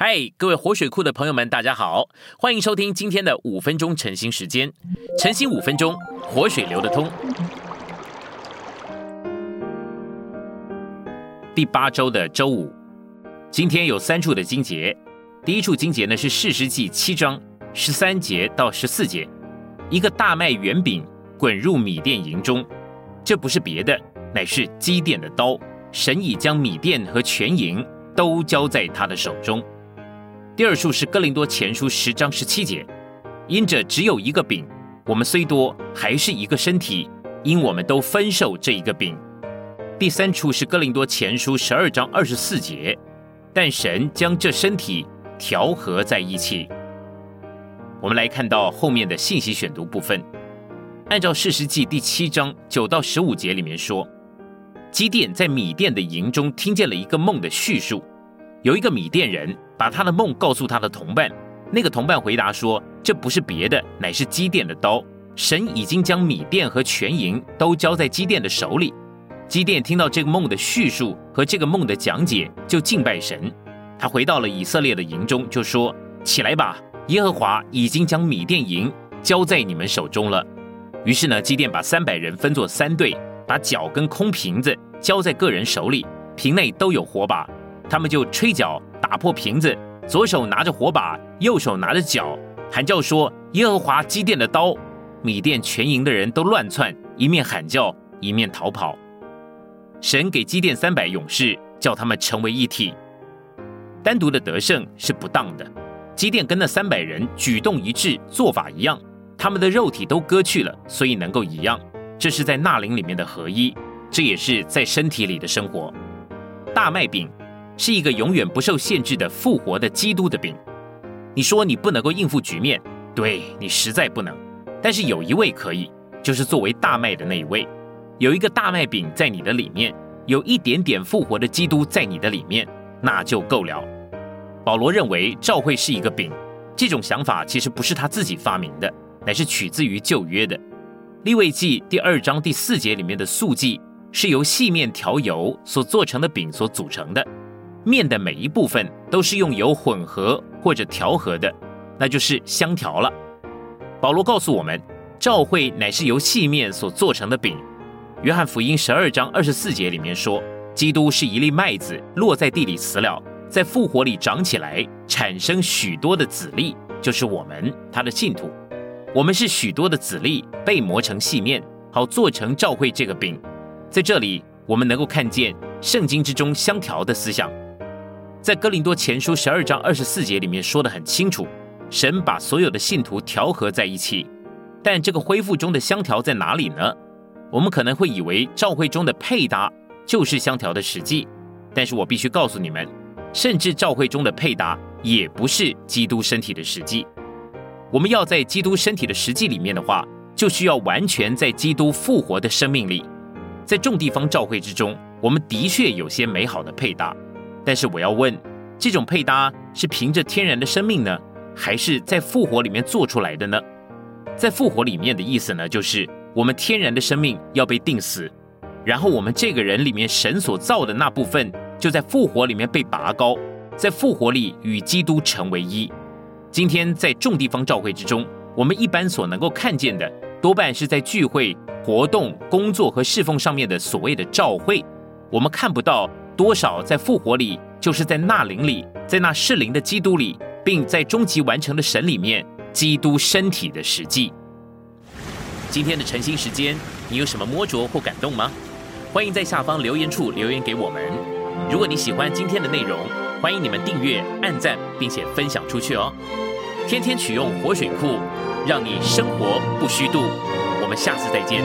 嗨，各位活水库的朋友们，大家好，欢迎收听今天的五分钟晨兴时间。晨兴五分钟，活水流得通。第八周的周五，今天有三处的经节。第一处经节呢是四世纪七章十三节到十四节，一个大麦圆饼滚入米店营中，这不是别的，乃是基甸的刀。神已将米店和全营都交在他的手中。第二处是哥林多前书十章十七节，因着只有一个饼，我们虽多，还是一个身体，因我们都分受这一个饼。第三处是哥林多前书十二章二十四节，但神将这身体调和在一起。我们来看到后面的信息选读部分，按照四世纪第七章九到十五节里面说，基甸在米店的营中听见了一个梦的叙述。有一个米甸人把他的梦告诉他的同伴，那个同伴回答说：“这不是别的，乃是基甸的刀。神已经将米甸和全营都交在基甸的手里。”基甸听到这个梦的叙述和这个梦的讲解，就敬拜神。他回到了以色列的营中，就说：“起来吧，耶和华已经将米甸营交在你们手中了。”于是呢，基甸把三百人分作三队，把脚跟空瓶子交在个人手里，瓶内都有火把。他们就吹角打破瓶子，左手拿着火把，右手拿着脚，喊叫说：“耶和华基甸的刀！”米甸全营的人都乱窜，一面喊叫，一面逃跑。神给基甸三百勇士，叫他们成为一体。单独的得胜是不当的。基甸跟那三百人举动一致，做法一样，他们的肉体都割去了，所以能够一样。这是在纳灵里面的合一，这也是在身体里的生活。大麦饼。是一个永远不受限制的复活的基督的饼。你说你不能够应付局面，对你实在不能。但是有一位可以，就是作为大麦的那一位。有一个大麦饼在你的里面，有一点点复活的基督在你的里面，那就够了。保罗认为教会是一个饼，这种想法其实不是他自己发明的，乃是取自于旧约的利未记第二章第四节里面的素记，是由细面调油所做成的饼所组成的。面的每一部分都是用油混合或者调和的，那就是香调了。保罗告诉我们，教会乃是由细面所做成的饼。约翰福音十二章二十四节里面说，基督是一粒麦子落在地里死了，在复活里长起来，产生许多的籽粒，就是我们他的信徒。我们是许多的籽粒被磨成细面，好做成教会这个饼。在这里，我们能够看见圣经之中香调的思想。在哥林多前书十二章二十四节里面说的很清楚，神把所有的信徒调和在一起。但这个恢复中的香调在哪里呢？我们可能会以为教会中的配搭就是香调的实际，但是我必须告诉你们，甚至教会中的配搭也不是基督身体的实际。我们要在基督身体的实际里面的话，就需要完全在基督复活的生命里。在众地方召会之中，我们的确有些美好的配搭。但是我要问，这种配搭是凭着天然的生命呢，还是在复活里面做出来的呢？在复活里面的意思呢，就是我们天然的生命要被定死，然后我们这个人里面神所造的那部分，就在复活里面被拔高，在复活里与基督成为一。今天在众地方召会之中，我们一般所能够看见的，多半是在聚会、活动、工作和侍奉上面的所谓的召会，我们看不到。多少在复活里，就是在那灵里，在那适灵的基督里，并在终极完成的神里面，基督身体的实际。今天的晨兴时间，你有什么摸着或感动吗？欢迎在下方留言处留言给我们。如果你喜欢今天的内容，欢迎你们订阅、按赞，并且分享出去哦。天天取用活水库，让你生活不虚度。我们下次再见。